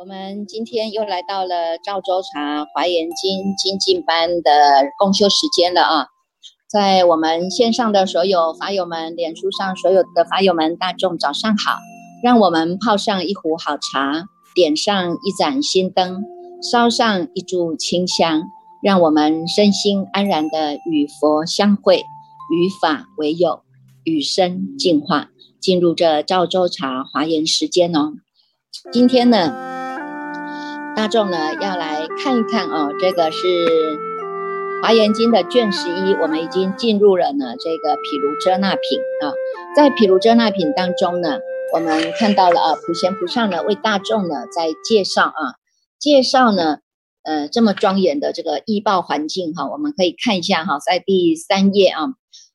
我们今天又来到了赵州茶华严经精进班的共修时间了啊！在我们线上的所有法友们，脸书上所有的法友们，大众早上好！让我们泡上一壶好茶，点上一盏心灯，烧上一炷清香，让我们身心安然的与佛相会，与法为友，与生进化，进入这赵州茶华严时间哦。今天呢？大众呢要来看一看哦，这个是《华严经》的卷十一，我们已经进入了呢这个毗卢遮那品啊，在毗卢遮那品当中呢，我们看到了啊，普贤菩萨呢为大众呢在介绍啊，介绍呢呃这么庄严的这个医报环境哈，我们可以看一下哈，在第三页啊，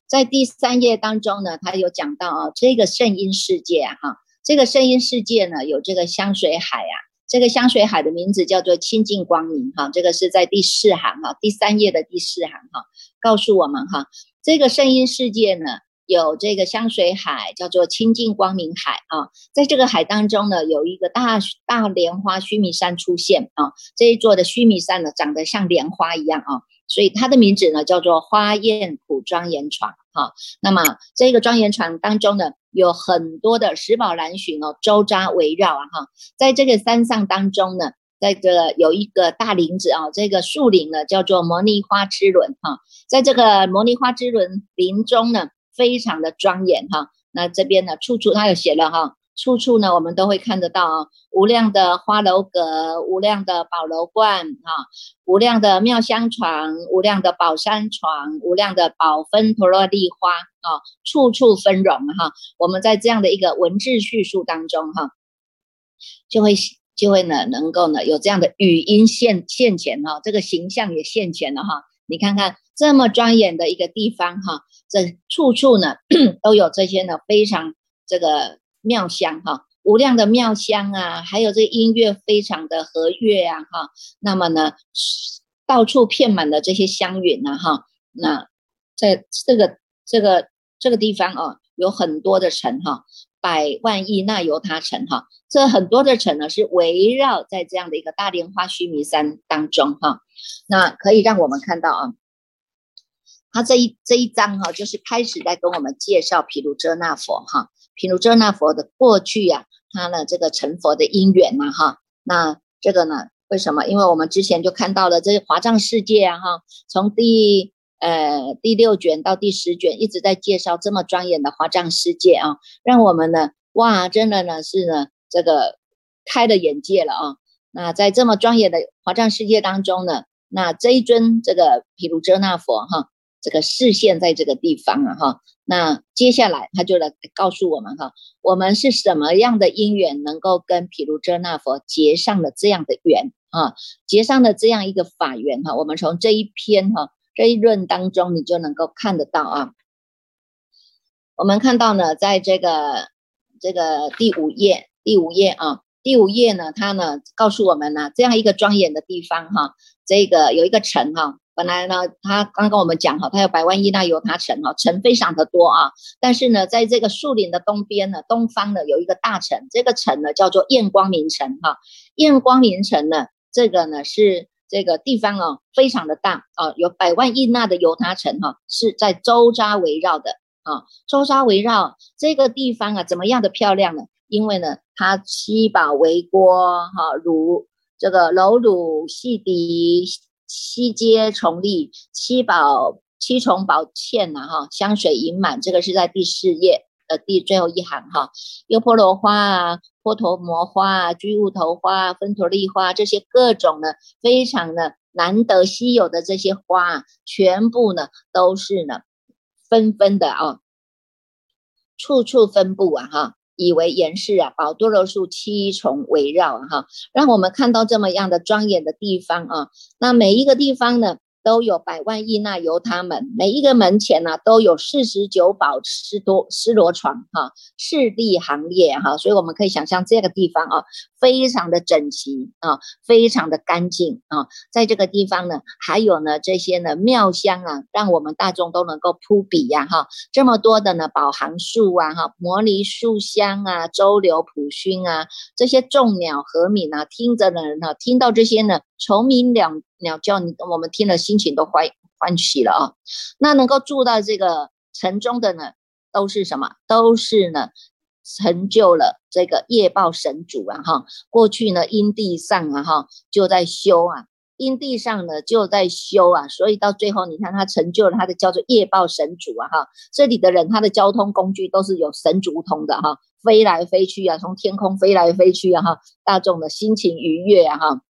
在第三页当中呢，他有讲到啊，这个圣音世界哈，这个圣音世界呢有这个香水海啊。这个香水海的名字叫做清净光明，哈，这个是在第四行哈，第三页的第四行哈，告诉我们哈，这个声音世界呢，有这个香水海，叫做清净光明海啊，在这个海当中呢，有一个大大莲花须弥山出现啊，这一座的须弥山呢，长得像莲花一样啊，所以它的名字呢，叫做花艳普庄严床哈，那么这个庄严床当中呢。有很多的石宝蓝寻哦，周扎围绕啊哈，在这个山上当中呢，在这有一个大林子啊，这个树林呢叫做摩尼花之轮哈，在这个摩尼花之轮林中呢，非常的庄严哈，那这边呢处处他有写了哈。处处呢，我们都会看得到啊，无量的花楼阁，无量的宝楼观啊，无量的妙香床，无量的宝山床，无量的宝芬陀罗丽花啊，处处纷荣哈。我们在这样的一个文字叙述当中哈，就会就会呢，能够呢有这样的语音现现前哈，这个形象也现前了哈。你看看这么庄严的一个地方哈，这处处呢 都有这些呢非常这个。妙香哈，无量的妙香啊，还有这音乐非常的和悦啊哈，那么呢，到处遍满了这些香云呐哈，那在这个这个这个地方哦，有很多的城哈，百万亿那由他城哈，这很多的城呢是围绕在这样的一个大莲花须弥山当中哈，那可以让我们看到啊，他这一这一章哈，就是开始在跟我们介绍毗卢遮那佛哈。毗卢遮那佛的过去呀，他的这个成佛的因缘呐哈，那这个呢为什么？因为我们之前就看到了这华藏世界啊哈，从第呃第六卷到第十卷一直在介绍这么庄严的华藏世界啊，让我们呢哇真的呢是呢这个开了眼界了啊。那在这么庄严的华藏世界当中呢，那这一尊这个毗卢遮那佛哈。这个视线在这个地方啊，哈，那接下来他就来告诉我们哈，我们是什么样的因缘能够跟毗卢遮那佛结上了这样的缘啊，结上了这样一个法缘哈，我们从这一篇哈这一论当中，你就能够看得到啊。我们看到呢，在这个这个第五页，第五页啊，第五页呢，它呢告诉我们呢，这样一个庄严的地方哈，这个有一个城哈。本来呢，他刚跟我们讲哈，他有百万亿那由他城哈，城非常的多啊。但是呢，在这个树林的东边呢，东方呢有一个大城，这个城呢叫做燕光明城哈。燕光明城呢，这个呢是这个地方哦，非常的大啊，有百万亿那的由他城哈，是在周匝围绕的啊，周匝围绕这个地方啊，怎么样的漂亮呢？因为呢，它七宝围锅哈，如这个楼乳细笛。七阶重立，七宝七重宝嵌呐哈，香水盈满，这个是在第四页的第最后一行哈。优婆罗花啊，波陀摩花啊，居物头花啊、芬陀利花，这些各种呢，非常的难得稀有的这些花啊，全部呢都是呢纷纷的啊，处处分布啊哈。以为严氏啊，宝多罗树七重围绕哈，让我们看到这么样的庄严的地方啊。那每一个地方呢，都有百万亿那由他们，每一个门前呢都有四十九宝施多施罗床哈，势力行列哈，所以我们可以想象这个地方啊，非常的整齐啊，非常的干净啊，在这个地方呢，还有呢这些呢妙香啊，让我们大众都能够扑鼻呀哈，这么多的呢宝行树啊哈，摩尼树香啊，周流普熏啊，这些众鸟和鸣啊，听着的人呢，听到这些呢。虫鸣鸟鸟叫，你我们听了心情都欢欢喜了啊！那能够住到这个城中的呢，都是什么？都是呢，成就了这个夜报神主啊！哈，过去呢，因地上啊，哈，就在修啊，因地上呢就在修啊，所以到最后，你看他成就了他的叫做夜报神主啊！哈，这里的人他的交通工具都是有神足通的哈，飞来飞去啊，从天空飞来飞去啊！哈，大众的心情愉悦啊！哈。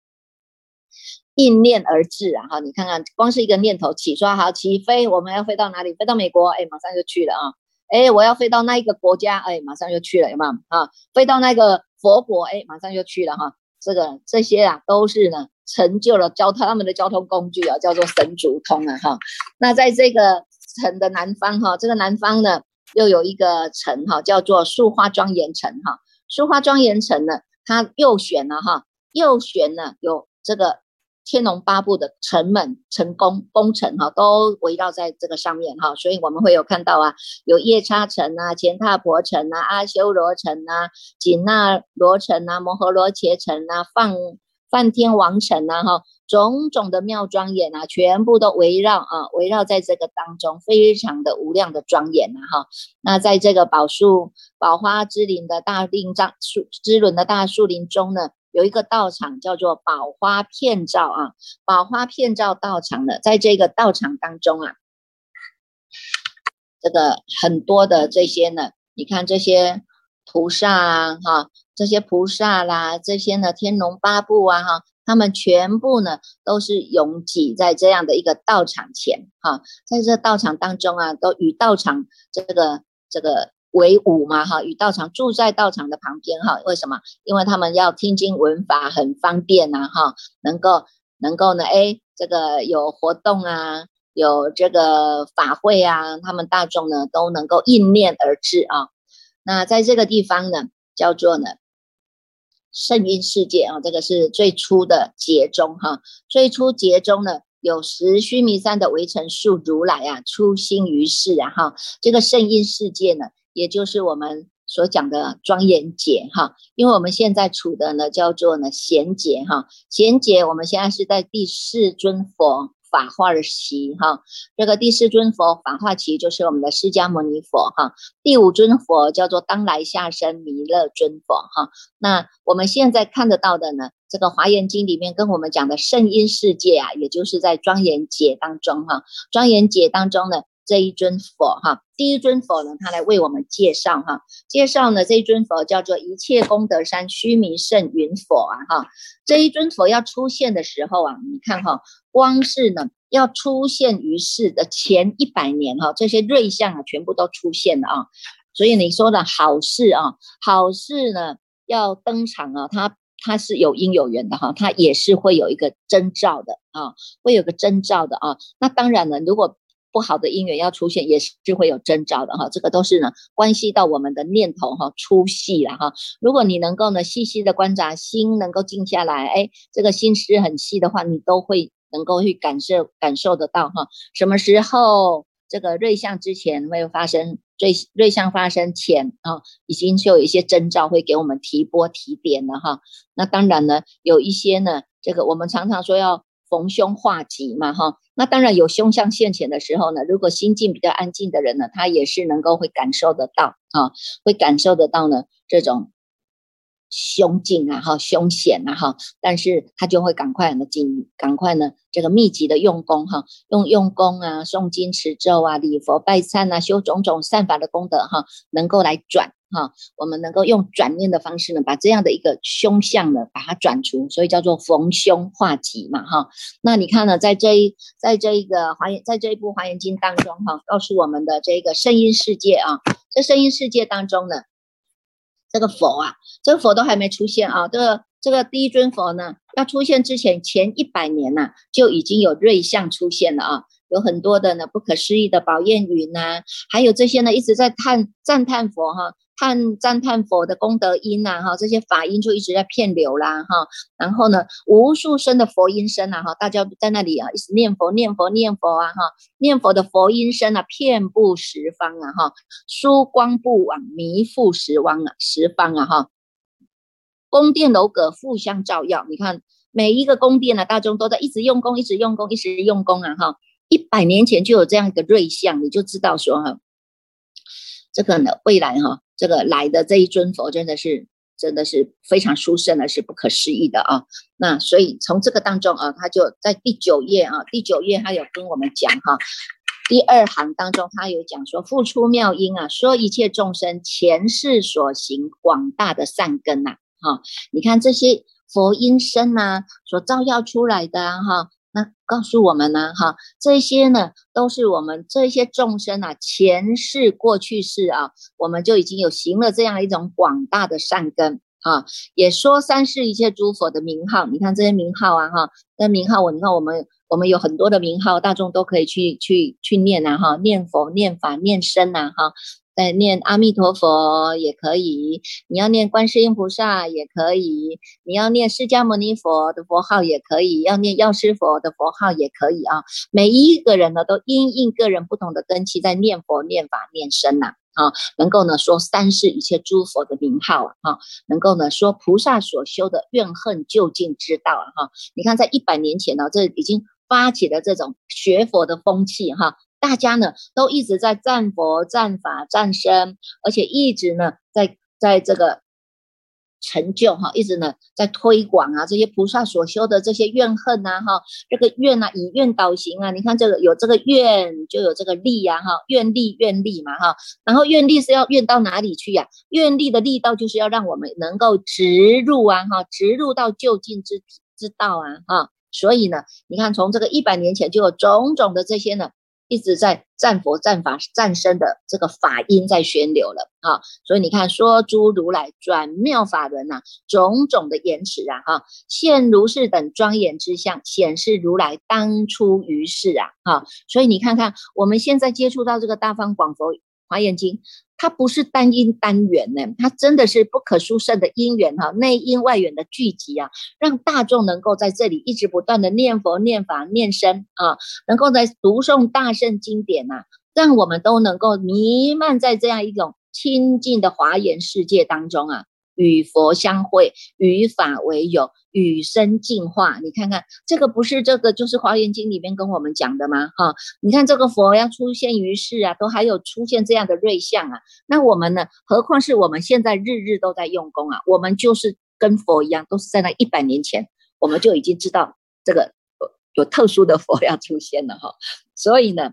应念而至啊！哈，你看看，光是一个念头起，说好起飞，我们要飞到哪里？飞到美国，哎，马上就去了啊！哎，我要飞到那一个国家，哎，马上就去了，有没有啊？飞到那个佛国，哎，马上就去了哈！这个这些啊，都是呢，成就了交他们的交通工具啊，叫做神足通啊！哈，那在这个城的南方哈，这个南方呢，又有一个城哈，叫做树花庄严城哈。树花庄严城呢，它右选了哈，右选呢有这个。天龙八部的城门、成功工程哈，都围绕在这个上面哈，所以我们会有看到啊，有夜叉城啊、乾闼婆城啊、阿修罗城啊、紧那罗城啊、摩诃罗伽城啊、梵梵天王城啊哈，种种的妙庄严啊，全部都围绕啊，围绕在这个当中，非常的无量的庄严呐哈。那在这个宝树宝花之林的大令藏树之轮的大树林中呢。有一个道场叫做宝花片照啊，宝花片照道场的，在这个道场当中啊，这个很多的这些呢，你看这些菩萨啊，哈，这些菩萨啦，这些呢天龙八部啊，哈，他们全部呢都是拥挤在这样的一个道场前，哈，在这道场当中啊，都与道场这个这个。为伍嘛哈，与道场住在道场的旁边哈，为什么？因为他们要听经闻法很方便呐哈，能够能够呢哎，这个有活动啊，有这个法会啊，他们大众呢都能够应念而至啊。那在这个地方呢，叫做呢圣音世界啊，这个是最初的劫中哈，最初劫中呢有时须弥山的围城树如来啊，出心于世啊哈，这个圣音世界呢。也就是我们所讲的庄严劫哈，因为我们现在处的呢叫做呢贤劫哈，贤劫我们现在是在第四尊佛法化期哈，这个第四尊佛法化期就是我们的释迦牟尼佛哈，第五尊佛叫做当来下生弥勒尊佛哈，那我们现在看得到的呢，这个华严经里面跟我们讲的圣音世界啊，也就是在庄严劫当中哈，庄严劫当中呢。这一尊佛哈，第一尊佛呢，他来为我们介绍哈，介绍呢这一尊佛叫做一切功德山须弥圣云佛啊哈，这一尊佛要出现的时候啊，你看哈，光是呢要出现于世的前一百年哈，这些瑞相啊全部都出现了啊，所以你说的好事啊，好事呢要登场啊，它它是有因有缘的哈，它也是会有一个征兆的啊，会有个征兆的啊，那当然了，如果不好的因缘要出现，也是会有征兆的哈。这个都是呢，关系到我们的念头哈出戏了哈。如果你能够呢细细的观察，心能够静下来，哎，这个心思很细的话，你都会能够去感受感受得到哈。什么时候这个瑞相之前会发生瑞瑞相发生前啊，已经就有一些征兆会给我们提波提点了哈。那当然呢，有一些呢，这个我们常常说要。逢凶化吉嘛，哈，那当然有凶相现前的时候呢，如果心境比较安静的人呢，他也是能够会感受得到啊，会感受得到呢这种凶境啊，哈，凶险啊，哈，但是他就会赶快呢，紧，赶快呢这个密集的用功哈，用用功啊，诵经持咒啊，礼佛拜忏啊，修种种善法的功德哈，能够来转。哈，我们能够用转念的方式呢，把这样的一个凶相呢，把它转除，所以叫做逢凶化吉嘛，哈。那你看呢，在这一在这一个华严，在这一部华严经当中，哈，告诉我们的这个声音世界啊，在声音世界当中呢，这个佛啊，这个佛都还没出现啊，这个这个第一尊佛呢，要出现之前前一百年呐，就已经有瑞相出现了啊，有很多的呢不可思议的宝焰云呐，还有这些呢一直在叹赞叹佛哈。叹赞叹佛的功德音呐，哈，这些法音就一直在片流啦，哈，然后呢，无数声的佛音声啊，哈，大家在那里啊，一直念佛念佛念佛啊，哈，念佛的佛音声啊，遍布十方啊，哈，疏光不往，弥覆十方啊，十方啊，哈，宫殿楼阁互相照耀，你看每一个宫殿呢，大众都在一直用功，一直用功，一直用功啊，哈，一百年前就有这样一个瑞相，你就知道说哈，这个呢，未来哈。这个来的这一尊佛真的是真的是非常殊胜的，是不可思议的啊！那所以从这个当中啊，他就在第九页啊，第九页他有跟我们讲哈，第二行当中他有讲说，复出妙音啊，说一切众生前世所行广大的善根呐，哈，你看这些佛音声呐，所照耀出来的哈。那告诉我们呢，哈，这些呢都是我们这些众生啊，前世、过去世啊，我们就已经有行了这样一种广大的善根啊。也说三世一切诸佛的名号，你看这些名号啊，哈，那名号我你看我们我们有很多的名号，大众都可以去去去念呐，哈，念佛、念法、念身呐，哈。在念阿弥陀佛也可以，你要念观世音菩萨也可以，你要念释迦牟尼佛的佛号也可以，要念药师佛的佛号也可以啊。每一个人呢，都因应个人不同的根器，在念佛、念法、念身呐，啊，能够呢说三世一切诸佛的名号啊，能够呢说菩萨所修的怨恨究竟之道啊，哈。你看，在一百年前呢，这已经发起了这种学佛的风气哈。大家呢都一直在赞佛、赞法、赞身，而且一直呢在在这个成就哈，一直呢在推广啊这些菩萨所修的这些怨恨呐哈，这个怨啊以怨导行啊，你看这个有这个怨就有这个力呀哈，愿力愿力嘛哈，然后愿力是要愿到哪里去呀？愿力的力道就是要让我们能够直入啊哈，直入到就近之之道啊哈，所以呢，你看从这个一百年前就有种种的这些呢。一直在战佛、战法、战身的这个法音在旋流了啊，所以你看，说诸如来转妙法轮呐，种种的言辞啊，哈，现如是等庄严之相，显示如来当初于世啊，哈，所以你看看，我们现在接触到这个大方广佛华严经。它不是单因单缘呢，它真的是不可疏胜的因缘哈，内因外缘的聚集啊，让大众能够在这里一直不断的念佛、念法、念僧啊，能够在读诵大圣经典呐，让我们都能够弥漫在这样一种清净的华严世界当中啊。与佛相会，与法为友，与生进化。你看看这个，不是这个，就是《华严经》里面跟我们讲的吗？哈，你看这个佛要出现于世啊，都还有出现这样的瑞相啊。那我们呢？何况是我们现在日日都在用功啊？我们就是跟佛一样，都是在那一百年前，我们就已经知道这个有特殊的佛要出现了哈。所以呢，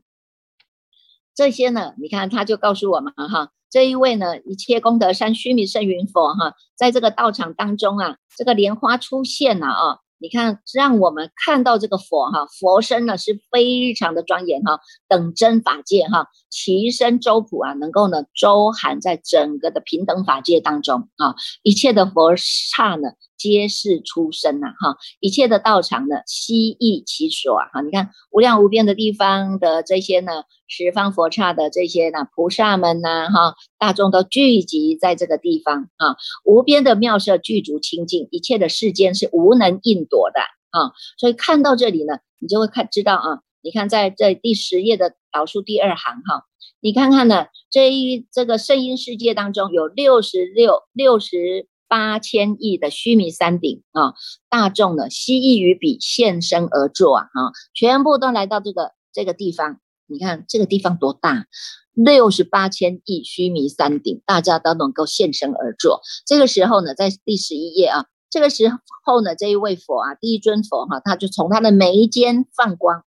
这些呢，你看他就告诉我们哈。这一位呢，一切功德山须弥圣云佛哈，在这个道场当中啊，这个莲花出现了啊，你看，让我们看到这个佛哈，佛身呢是非常的庄严哈，等真法界哈，其身周普啊，能够呢周含在整个的平等法界当中啊，一切的佛刹呢。皆是出生呐，哈！一切的道场呢，悉意其所啊，哈！你看无量无边的地方的这些呢，十方佛刹的这些呢，菩萨们呐，哈，大众都聚集在这个地方啊，无边的妙色具足清净，一切的世间是无能应躲的啊！所以看到这里呢，你就会看知道啊，你看在这第十页的导数第二行哈，你看看呢，这一这个圣音世界当中有六十六六十。八千亿的须弥山顶啊，大众呢悉意于彼现身而坐啊，全部都来到这个这个地方。你看这个地方多大？六十八千亿须弥山顶，大家都能够现身而坐。这个时候呢，在第十一页啊，这个时候呢，这一位佛啊，第一尊佛哈，他就从他的眉间放光。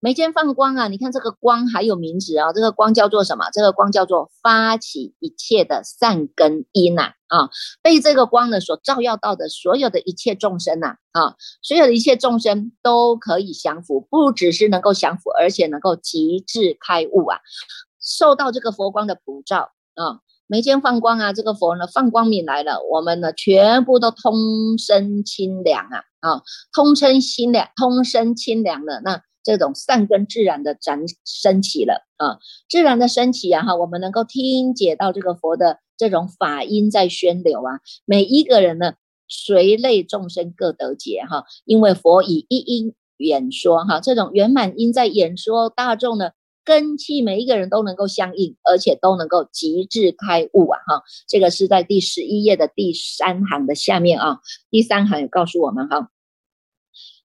眉间放光啊！你看这个光还有名字啊，这个光叫做什么？这个光叫做发起一切的善根因呐啊！被这个光呢所照耀到的所有的一切众生呐啊，所有的一切众生都可以降伏，不只是能够降伏，而且能够极致开悟啊！受到这个佛光的普照啊，眉间放光啊，这个佛呢放光明来了，我们呢全部都通身清凉啊啊，通身清凉，通身清凉了，那这种善根自然的展升起了啊，自然的升起啊哈，我们能够听解到这个佛的这种法音在宣流啊，每一个人呢随类众生各得解哈，因为佛以一音演说哈，这种圆满音在演说大众呢。根器每一个人都能够相应，而且都能够极致开悟啊！哈，这个是在第十一页的第三行的下面啊。第三行也告诉我们哈，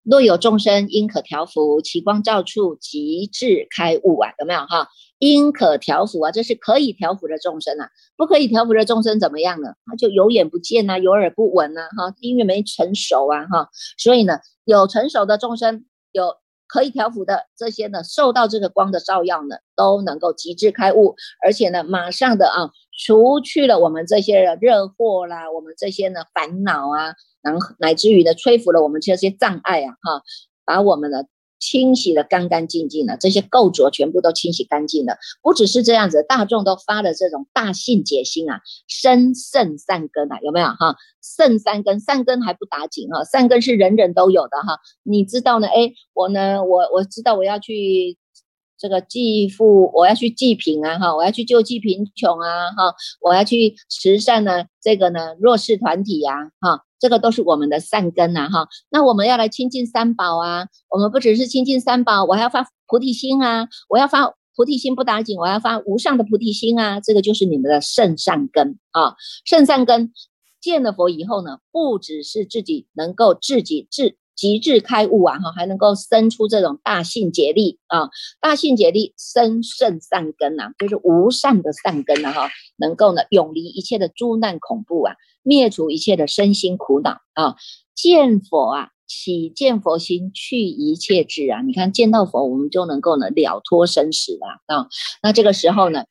若有众生因可调伏，其光照处极致开悟啊，有没有哈？因可调伏啊，这是可以调伏的众生啊，不可以调伏的众生怎么样呢？他就有眼不见呐，有耳不闻呐，哈，因为没成熟啊，哈，所以呢，有成熟的众生有。可以调伏的这些呢，受到这个光的照耀呢，都能够极致开悟，而且呢，马上的啊，除去了我们这些热惑啦，我们这些呢烦恼啊，然后乃至于呢，摧伏了我们这些障碍啊，哈，把我们的。清洗的干干净净的，这些垢浊全部都清洗干净了。不只是这样子，大众都发了这种大信解心啊，生圣善根啊，有没有哈？圣三根，善根还不打紧哈，善根是人人都有的哈。你知道呢？哎，我呢，我我知道我要去这个济富，我要去济贫啊哈，我要去救济贫穷啊哈，我要去慈善呢，这个呢弱势团体呀哈。这个都是我们的善根呐，哈。那我们要来亲近三宝啊。我们不只是亲近三宝，我还要发菩提心啊。我要发菩提心不打紧，我要发无上的菩提心啊。这个就是你们的圣善根啊。圣善根见了佛以后呢，不只是自己能够自己自极致开悟啊，哈，还能够生出这种大性解力啊。大性解力生圣善根呐，就是无善的善根呐，哈，能够呢永离一切的诸难恐怖啊。灭除一切的身心苦恼啊！见佛啊，起见佛心，去一切智啊！你看见到佛，我们就能够呢了脱生死了啊！那这个时候呢，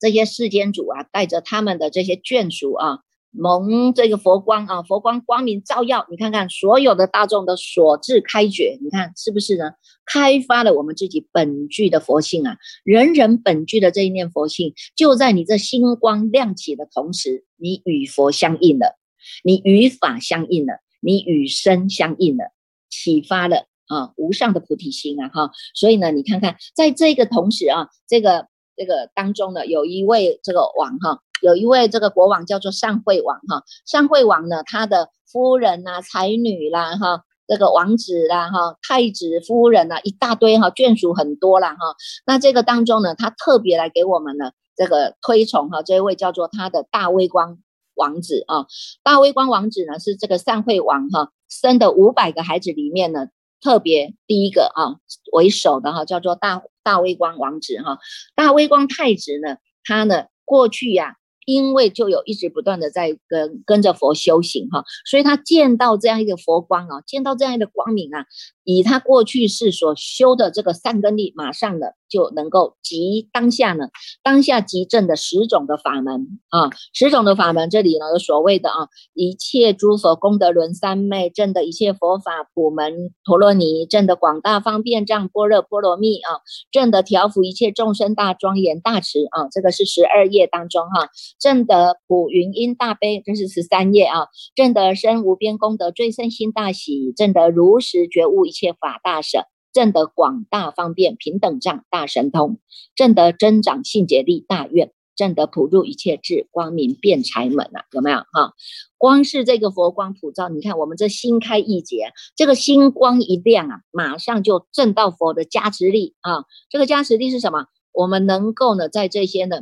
这些世间主啊，带着他们的这些眷属啊。蒙这个佛光啊，佛光光明照耀，你看看所有的大众的所智开觉，你看是不是呢？开发了我们自己本具的佛性啊，人人本具的这一念佛性，就在你这星光亮起的同时，你与佛相应了，你与法相应了，你与身相应了，启发了啊无上的菩提心啊哈，所以呢，你看看在这个同时啊，这个这个当中呢，有一位这个王哈。有一位这个国王叫做善惠王哈，善惠王呢，他的夫人呐、才女啦哈，这个王子啦哈、太子夫人呐，一大堆哈，眷属很多啦哈。那这个当中呢，他特别来给我们呢这个推崇哈，这一位叫做他的大微光王子啊，大微光王子呢是这个善惠王哈生的五百个孩子里面呢特别第一个啊为首的哈，叫做大大微光王子哈，大微光太子呢，他呢过去呀。因为就有一直不断的在跟跟着佛修行哈，所以他见到这样一个佛光啊，见到这样一个光明啊，以他过去世所修的这个善根力，马上的。就能够集当下呢，当下集正的十种的法门啊，十种的法门，这里呢所谓的啊，一切诸佛功德轮三昧正的一切佛法普门陀罗尼正的广大方便藏般若波罗蜜啊，正的调伏一切众生大庄严大慈啊，这个是十二页当中哈，正的普云音大悲，这是十三页啊，正的生无边功德最胜心大喜，正的如实觉悟一切切法大舍。正得广大方便平等障大神通，正得增长性解力大愿，正得普入一切智光明辩才门啊，有没有哈？光是这个佛光普照，你看我们这心开一劫，这个星光一亮啊，马上就证到佛的加持力啊。这个加持力是什么？我们能够呢，在这些呢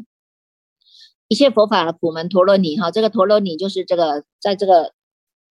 一切佛法的普门陀罗尼哈，这个陀罗尼就是这个在这个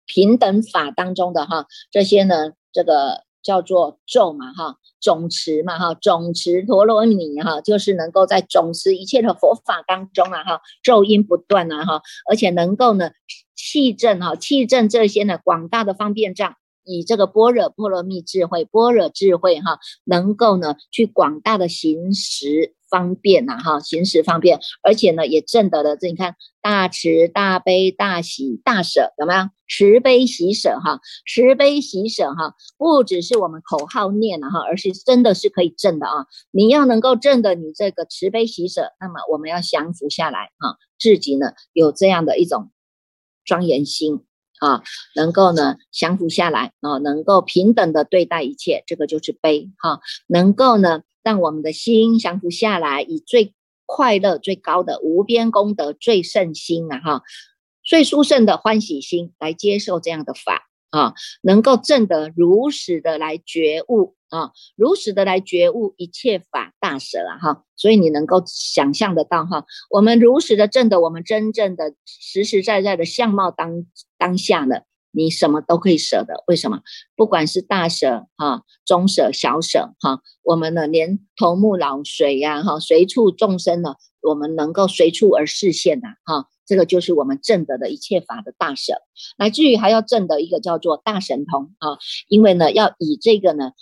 平等法当中的哈，这些呢这个。叫做咒嘛哈，总持嘛哈，总持陀罗尼哈，就是能够在总持一切的佛法当中啊哈，咒音不断啊哈，而且能够呢气正哈，气正这些呢广大的方便障，以这个般若波罗蜜智慧，般若智慧哈，能够呢去广大的行识方便呐哈，行识方便，而且呢也证得了这你看大慈大悲大喜大舍有没有？慈悲喜舍哈，慈悲喜舍哈，不只是我们口号念了哈，而是真的是可以证的啊。你要能够证的你这个慈悲喜舍，那么我们要降服下来啊，自己呢有这样的一种庄严心啊，能够呢降服下来啊，能够平等的对待一切，这个就是悲哈，能够呢让我们的心降服下来，以最快乐最高的无边功德最胜心啊哈。最殊胜的欢喜心来接受这样的法啊，能够证得如实的来觉悟啊，如实的来觉悟一切法大舍啊哈，所以你能够想象得到哈，我们如实的证得我们真正的实实在在的相貌当当下呢，你什么都可以舍的，为什么？不管是大舍哈、中舍、小舍哈，我们呢连头目老随呀哈，随处众生呢，我们能够随处而视现呐哈。这个就是我们证得的一切法的大神，乃至于还要证得一个叫做大神通啊，因为呢，要以这个呢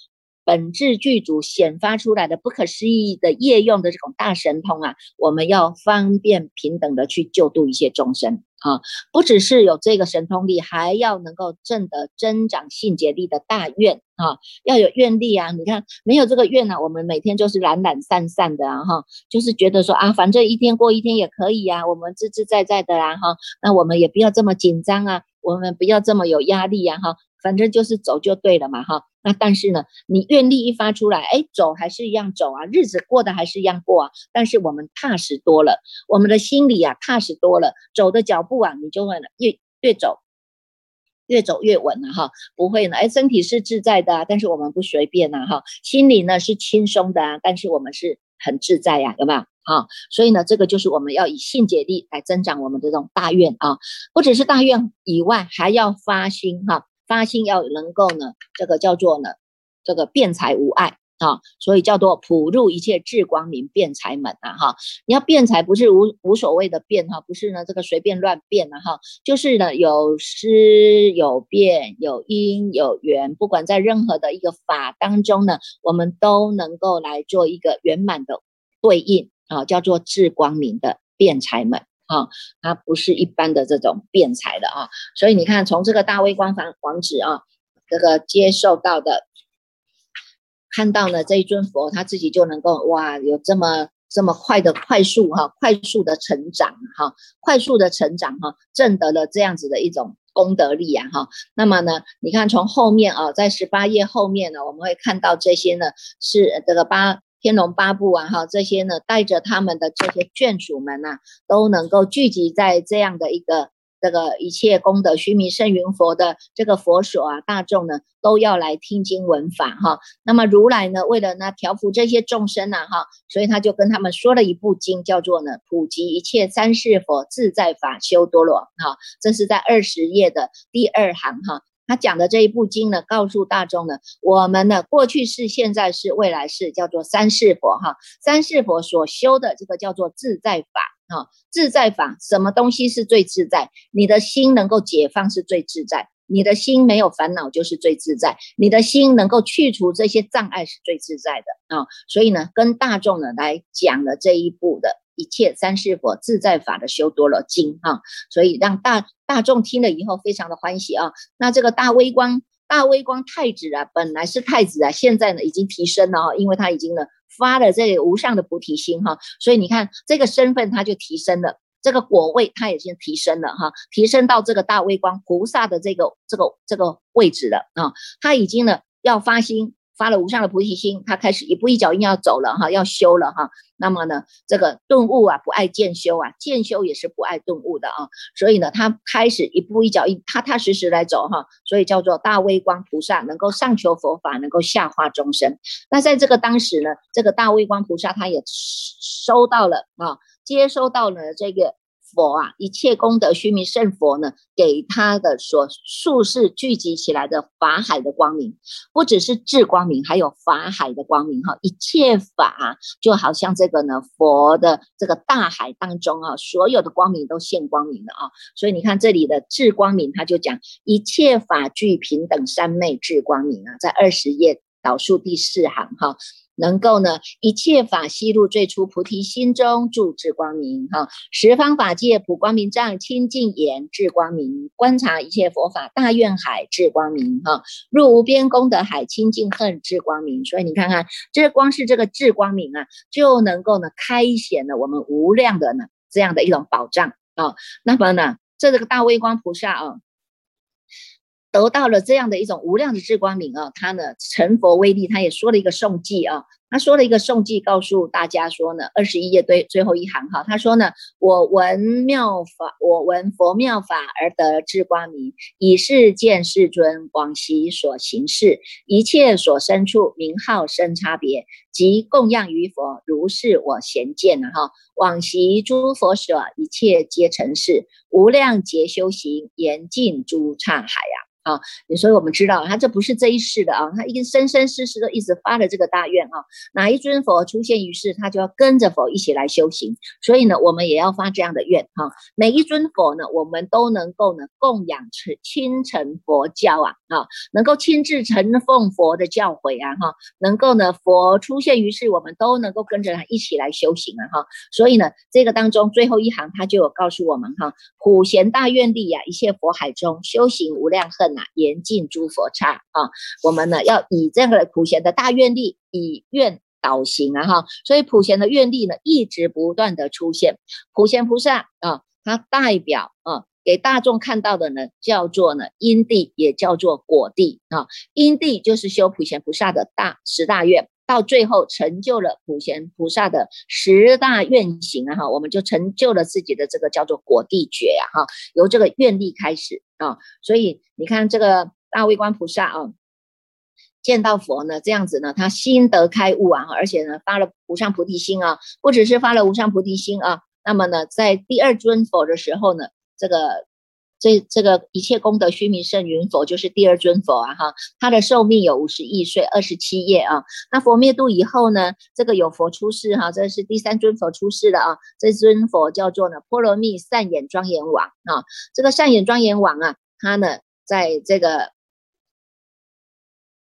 本质具足显发出来的不可思议的业用的这种大神通啊，我们要方便平等的去救度一些众生。啊，不只是有这个神通力，还要能够证得增长性解力的大愿啊，要有愿力啊！你看，没有这个愿呢，我们每天就是懒懒散散的啊，哈，就是觉得说啊，反正一天过一天也可以呀，我们自自在在的啦，哈，那我们也不要这么紧张啊，我们不要这么有压力呀，哈。反正就是走就对了嘛，哈。那但是呢，你愿力一发出来，哎，走还是一样走啊，日子过得还是一样过啊。但是我们踏实多了，我们的心里啊踏实多了，走的脚步啊，你就会越越走越走越稳了哈。不会呢，哎，身体是自在的啊，但是我们不随便呐，哈。心里呢是轻松的啊，但是我们是很自在呀，有没有？啊，所以呢，这个就是我们要以信解力来增长我们这种大愿啊，不只是大愿以外，还要发心哈。发心要能够呢，这个叫做呢，这个辩才无碍啊，所以叫做普入一切智光明辩才门啊哈。你要辩才不是无无所谓的辩哈，不是呢这个随便乱辩啊哈，就是呢有师有辩有因有缘，不管在任何的一个法当中呢，我们都能够来做一个圆满的对应啊，叫做智光明的辩才门。啊，它不是一般的这种辩才的啊，所以你看，从这个大微光房王子啊，这个接受到的，看到呢这一尊佛，他自己就能够哇，有这么这么快的快速哈，快速的成长哈，快速的成长哈，证得了这样子的一种功德力啊哈。那么呢，你看从后面啊，在十八页后面呢，我们会看到这些呢是这个八。天龙八部啊，哈，这些呢，带着他们的这些眷属们呐，都能够聚集在这样的一个这个一切功德须弥圣云佛的这个佛所啊，大众呢都要来听经闻法哈。那么如来呢，为了呢调伏这些众生呐，哈，所以他就跟他们说了一部经，叫做呢普及一切三世佛自在法修多罗哈。这是在二十页的第二行哈。他讲的这一部经呢，告诉大众呢，我们的过去是、现在是、未来是，叫做三世佛哈。三世佛所修的这个叫做自在法啊，自在法，什么东西是最自在？你的心能够解放是最自在，你的心没有烦恼就是最自在，你的心能够去除这些障碍是最自在的啊。所以呢，跟大众呢来讲了这一部的。一切三世佛自在法的修多了经哈，所以让大大众听了以后非常的欢喜啊。那这个大微光大微光太子啊，本来是太子啊，现在呢已经提升了哈，因为他已经呢发了这个无上的菩提心哈，所以你看这个身份他就提升了，这个果位他已经提升了哈，提升到这个大微光菩萨的这个这个这个位置了啊，他已经呢要发心。发了无上的菩提心，他开始一步一脚印要走了哈，要修了哈。那么呢，这个顿悟啊，不爱渐修啊，渐修也是不爱顿悟的啊。所以呢，他开始一步一脚印，踏踏实实来走哈。所以叫做大微光菩萨，能够上求佛法，能够下化众生。那在这个当时呢，这个大微光菩萨他也收到了啊，接收到了这个。佛啊，一切功德须弥圣佛呢，给他的所术士聚集起来的法海的光明，不只是智光明，还有法海的光明哈。一切法就好像这个呢，佛的这个大海当中啊，所有的光明都现光明了啊。所以你看这里的智光明，他就讲一切法具平等三昧智光明啊，在二十页导数第四行哈。能够呢，一切法悉入最初菩提心中，住智光明。哈，十方法界普光明藏，清净眼智光明，观察一切佛法大愿海智光明。哈，入无边功德海，清净恨智光明。所以你看看，这光是这个智光明啊，就能够呢，开显了我们无量的呢这样的一种宝藏啊。那么呢，这个大威光菩萨啊。得到了这样的一种无量的智光明啊，他呢成佛威力，他也说了一个颂记啊，他说了一个颂记，告诉大家说呢，二十一页对最后一行哈，他说呢，我闻妙法，我闻佛妙法而得智光明，以是见世尊广习所行事，一切所生处名号生差别，即供养于佛，如是我贤见了哈，往昔诸佛所一切皆成事，无量劫修行，严禁诸刹海呀。啊，所以我们知道他这不是这一世的啊，他一生生世世都一直发了这个大愿啊，哪一尊佛出现于世，他就要跟着佛一起来修行。所以呢，我们也要发这样的愿哈，每一尊佛呢，我们都能够呢供养成亲承佛教啊啊，能够亲自承奉佛的教诲啊哈，能够呢佛出现于世，我们都能够跟着他一起来修行啊哈。所以呢，这个当中最后一行他就有告诉我们哈，普贤大愿力呀，一切佛海中修行无量恨呐。严禁诸佛刹啊！我们呢要以这样的普贤的大愿力，以愿导行啊哈！所以普贤的愿力呢，一直不断的出现。普贤菩萨啊，它代表啊，给大众看到的呢，叫做呢因地，也叫做果地啊。因地就是修普贤菩萨的大十大愿。到最后成就了普贤菩萨的十大愿行啊哈，我们就成就了自己的这个叫做果地觉呀哈，由这个愿力开始啊，所以你看这个大威观菩萨啊，见到佛呢这样子呢，他心得开悟啊，而且呢发了无上菩提心啊，不只是发了无上菩提心啊，那么呢在第二尊佛的时候呢，这个。这这个一切功德须弥圣云佛就是第二尊佛啊哈，他的寿命有五十亿岁，二十七夜啊。那佛灭度以后呢，这个有佛出世哈，这是第三尊佛出世了啊。这尊佛叫做呢波罗蜜善眼庄严王啊，这个善眼庄严王啊，他呢在这个。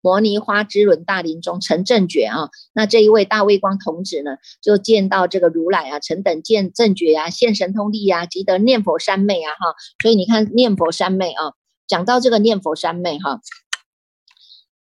摩尼花之轮大林中成正觉啊，那这一位大威光童子呢，就见到这个如来啊，成等见正觉啊，现神通力啊，即得念佛三昧啊哈。所以你看念佛三昧啊，讲到这个念佛三昧哈，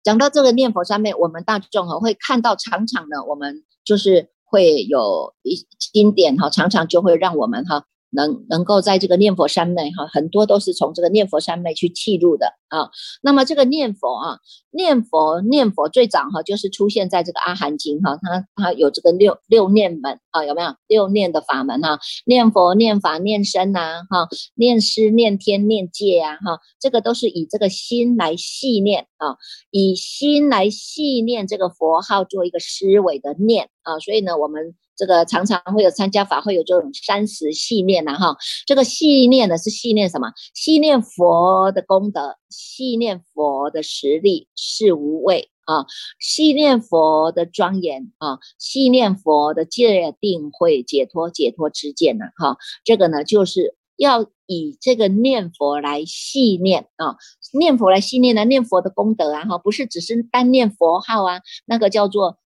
讲到这个念佛三昧，我们大众哈会看到常常呢，我们就是会有一经典哈，常常就会让我们哈。能能够在这个念佛三昧哈，很多都是从这个念佛三昧去契入的啊。那么这个念佛啊，念佛念佛最早哈，就是出现在这个阿含经哈，它它有这个六六念门啊，有没有六念的法门哈？念佛、念法、念身呐哈，念师、念天、念戒呀哈，这个都是以这个心来细念啊，以心来细念这个佛号做一个思维的念啊，所以呢，我们。这个常常会有参加法会有这种三十系念呐哈，这个系念呢是系念什么？系念佛的功德，系念佛的实力是无畏啊，系念佛的庄严啊，系念佛的界定会解脱解脱之见呐哈，这个呢就是要以这个念佛来系念啊，念佛来系念呢，念佛的功德啊哈，不是只是单念佛号啊，那个叫做。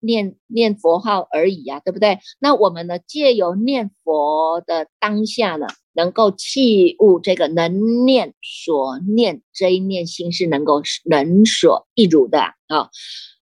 念念佛号而已啊，对不对？那我们呢，借由念佛的当下呢，能够弃悟这个能念所念这一念心是能够能所一如的啊，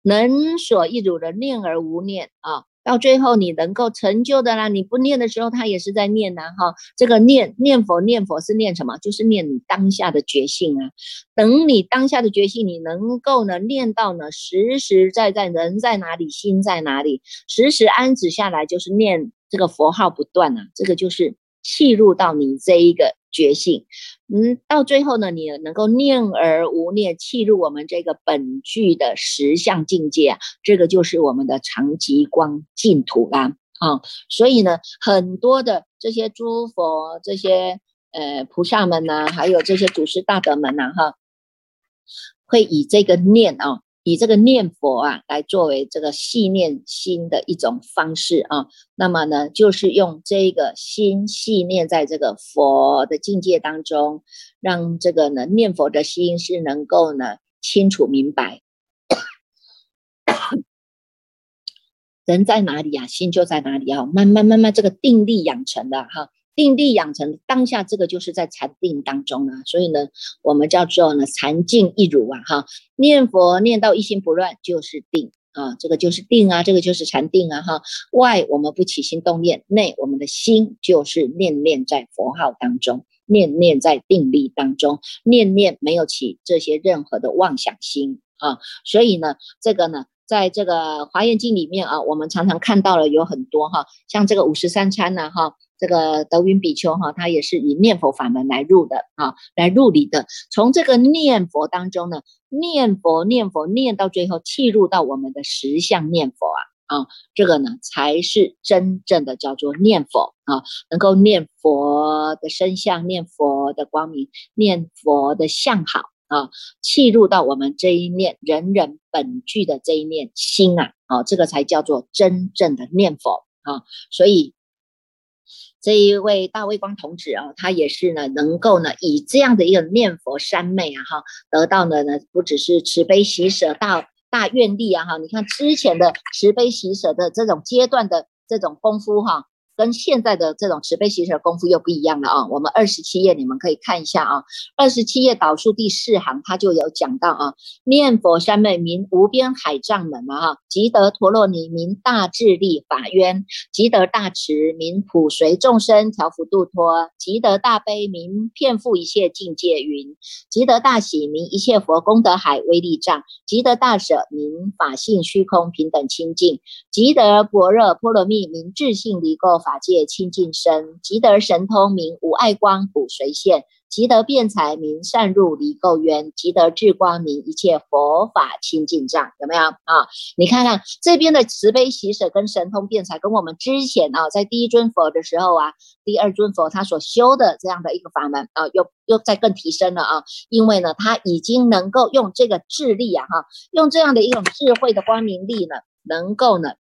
能所一如的念而无念啊。到最后你能够成就的啦，你不念的时候，他也是在念呐，哈。这个念念佛念佛是念什么？就是念你当下的觉性啊。等你当下的觉性，你能够呢念到呢实实在在人在哪里，心在哪里，时时安止下来，就是念这个佛号不断啊。这个就是契入到你这一个。觉性，嗯，到最后呢，你能够念而无念，契入我们这个本具的实相境界啊，这个就是我们的常极光净土啦啊。所以呢，很多的这些诸佛、这些呃菩萨们呐，还有这些祖师大德们呐，哈，会以这个念啊。以这个念佛啊，来作为这个信念心的一种方式啊，那么呢，就是用这个心，系念在这个佛的境界当中，让这个呢念佛的心是能够呢清楚明白。人在哪里啊，心就在哪里啊，慢慢慢慢这个定力养成的哈。定力养成当下这个就是在禅定当中啊，所以呢，我们叫做呢禅静一如啊哈，念佛念到一心不乱就是定。啊，这个就是定啊，这个就是禅定啊，哈。外我们不起心动念，内我们的心就是念念在佛号当中，念念在定力当中，念念没有起这些任何的妄想心啊。所以呢，这个呢，在这个华严经里面啊，我们常常看到了有很多哈，像这个五十三参呢，哈。这个德云比丘哈，他也是以念佛法门来入的啊，来入理的。从这个念佛当中呢，念佛念佛念到最后，契入到我们的实相念佛啊啊，这个呢才是真正的叫做念佛啊，能够念佛的身相，念佛的光明，念佛的相好啊，契入到我们这一念人人本具的这一念心啊，啊，这个才叫做真正的念佛啊，所以。这一位大威光同志啊，他也是呢，能够呢以这样的一个念佛三昧啊，哈，得到的呢不只是慈悲喜舍大大愿力啊，哈，你看之前的慈悲喜舍的这种阶段的这种功夫哈。跟现在的这种慈悲喜舍功夫又不一样了啊！我们二十七页你们可以看一下啊，二十七页导数第四行，它就有讲到啊，念佛三昧名无边海藏门嘛哈，即得陀罗尼名大智力法渊，即得大慈名普随众生调伏度脱，即得大悲名遍覆一切境界云，即得大喜名一切佛功德海威力藏，即得大舍名法性虚空平等清净，即得般若波罗蜜名智性离垢。法界清净身，即得神通名无碍光普随现；即得辩才名善入离垢渊；即得智光明一切佛法清净障。有没有啊？你看看这边的慈悲喜舍跟神通辩才，跟我们之前啊，在第一尊佛的时候啊，第二尊佛他所修的这样的一个法门啊，又又在更提升了啊。因为呢，他已经能够用这个智力啊，哈，用这样的一种智慧的光明力呢，能够呢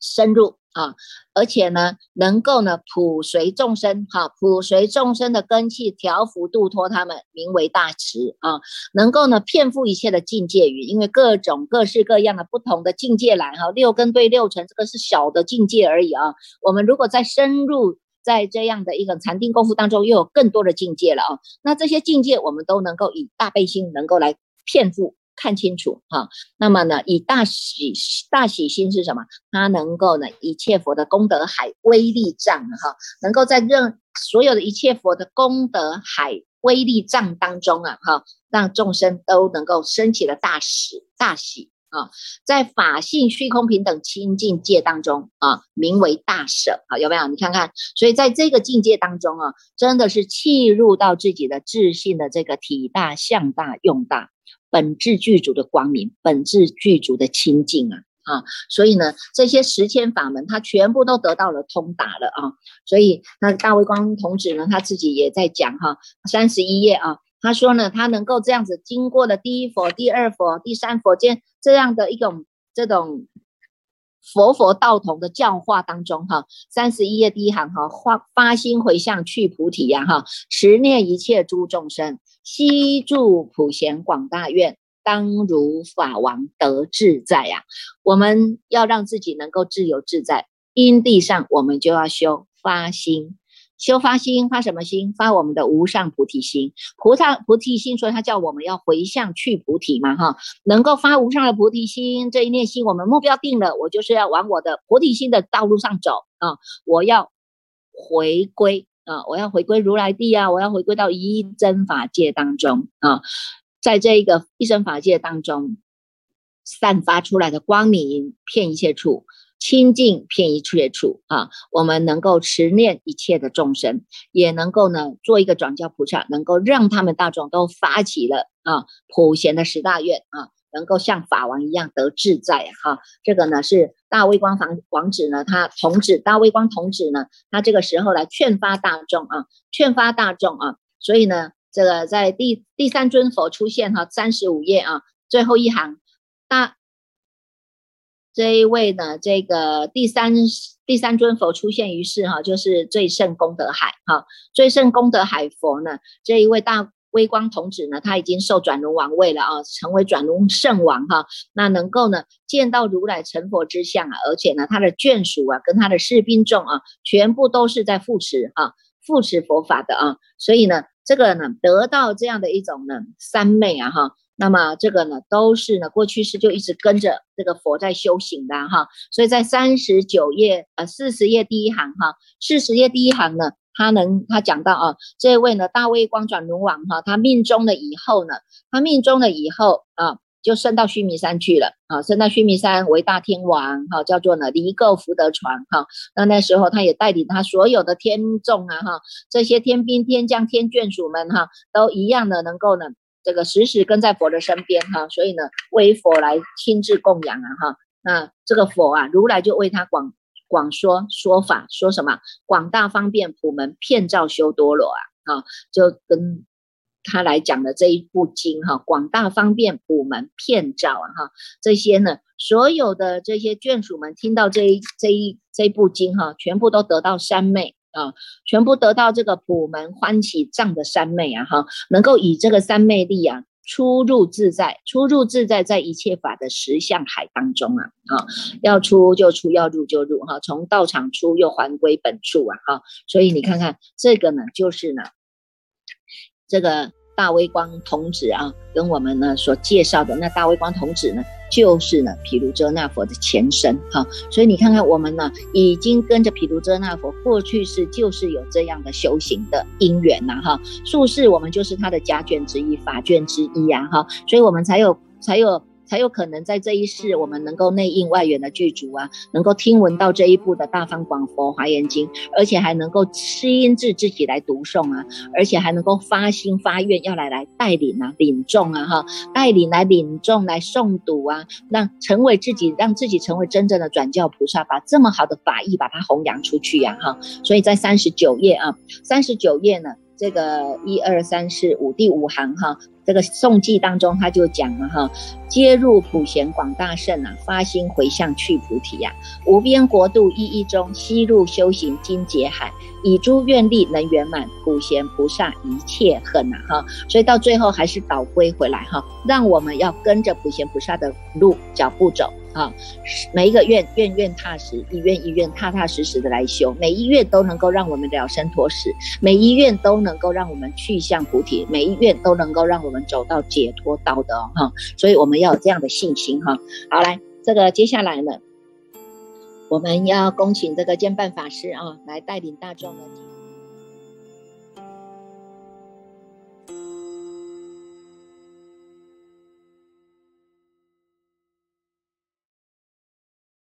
深入。啊，而且呢，能够呢普随众生，哈，普随众生的根器，调伏度脱他们，名为大慈啊。能够呢遍覆一切的境界云，因为各种各式各样的不同的境界来哈，六根对六尘，这个是小的境界而已啊。我们如果再深入在这样的一个禅定功夫当中，又有更多的境界了啊。那这些境界，我们都能够以大悲心，能够来骗覆。看清楚哈，那么呢，以大喜大喜心是什么？它能够呢，一切佛的功德海威力藏哈，能够在任所有的一切佛的功德海威力藏当中啊哈，让众生都能够升起了大喜大喜啊，在法性虚空平等清净界当中啊，名为大舍啊，有没有？你看看，所以在这个境界当中啊，真的是契入到自己的自信的这个体大、相大、用大。本质具足的光明，本质具足的清净啊啊！所以呢，这些十千法门，他全部都得到了通达了啊！所以那大威光童子呢，他自己也在讲哈，三十一页啊，他说呢，他能够这样子经过了第一佛、第二佛、第三佛间这样的一种这种佛佛道同的教化当中哈，三十一页第一行哈，发发心回向去菩提呀哈，持念一切诸众生。悉住普贤广大愿，当如法王得自在呀！我们要让自己能够自由自在，因地上我们就要修发心，修发心发什么心？发我们的无上菩提心。菩萨菩提心，所以他叫我们要回向去菩提嘛，哈，能够发无上的菩提心，这一念心，我们目标定了，我就是要往我的菩提心的道路上走啊！我要回归。啊！我要回归如来地啊！我要回归到一真法界当中啊！在这一个一真法界当中，散发出来的光明，骗一切处，清净遍一切处啊！我们能够持念一切的众生，也能够呢做一个转教菩萨，能够让他们大众都发起了啊普贤的十大愿啊！能够像法王一样得自在哈，这个呢是大微光房王子呢，他童子大微光童子呢，他这个时候来劝发大众啊，劝发大众啊，所以呢，这个在第第三尊佛出现哈，三十五页啊，最后一行大这一位呢，这个第三第三尊佛出现于世哈，就是最胜功德海哈，最胜功德海佛呢，这一位大微光童子呢，他已经受转轮王位了啊，成为转轮圣王哈。那能够呢见到如来成佛之相啊，而且呢他的眷属啊跟他的士兵众啊，全部都是在扶持啊，扶持佛法的啊。所以呢，这个呢得到这样的一种呢三昧啊哈。那么这个呢都是呢过去是就一直跟着这个佛在修行的哈。所以在三十九页呃四十页第一行哈，四十页第一行呢。他能，他讲到啊，这位呢，大威光转轮王哈，他命中了以后呢，他命中了以后啊，就升到须弥山去了啊，升到须弥山为大天王哈，叫做呢离垢福德船哈。那那时候他也带领他所有的天众啊哈，这些天兵天将天眷属们哈，都一样的能够呢，这个时时跟在佛的身边哈，所以呢，为佛来亲自供养啊哈。那这个佛啊，如来就为他广。广说说法，说什么？广大方便普门遍照修多罗啊，啊，就跟他来讲的这一部经哈，广大方便普门遍照啊，哈，这些呢，所有的这些眷属们听到这一这一这部经哈，全部都得到三昧啊，全部得到这个普门欢喜藏的三昧啊，哈，能够以这个三昧力啊。出入自在，出入自在，在一切法的实相海当中啊，啊，要出就出，要入就入，哈，从道场出又还归本处啊，哈，所以你看看这个呢，就是呢，这个。大微光童子啊，跟我们呢所介绍的那大微光童子呢，就是呢毗卢遮那佛的前身哈。所以你看看我们呢，已经跟着毗卢遮那佛过去是就是有这样的修行的因缘呐哈。术士我们就是他的家眷之一，法眷之一呀哈。所以我们才有才有。才有可能在这一世，我们能够内应外援的具足啊，能够听闻到这一部的大方广佛华严经，而且还能够吃音自自己来读诵啊，而且还能够发心发愿要来来带领啊，领众啊哈，带领来领众来诵读啊，让成为自己，让自己成为真正的转教菩萨，把这么好的法义把它弘扬出去呀哈。所以在三十九页啊，三十九页呢，这个一二三四五第五行哈。这个颂记当中，他就讲了哈，接入普贤广大圣啊，发心回向去菩提呀，无边国度一一中，悉入修行金劫海，以诸愿力能圆满，普贤菩萨一切恨呐哈，所以到最后还是倒归回来哈，让我们要跟着普贤菩萨的路脚步走。啊，每一个愿愿愿踏实，一愿一愿踏踏实实的来修，每一愿都能够让我们了生脱死，每一愿都能够让我们去向菩提，每一愿都能够让我们走到解脱道德哈，所以我们要有这样的信心哈。好，来这个接下来呢，我们要恭请这个监办法师啊，来带领大众的。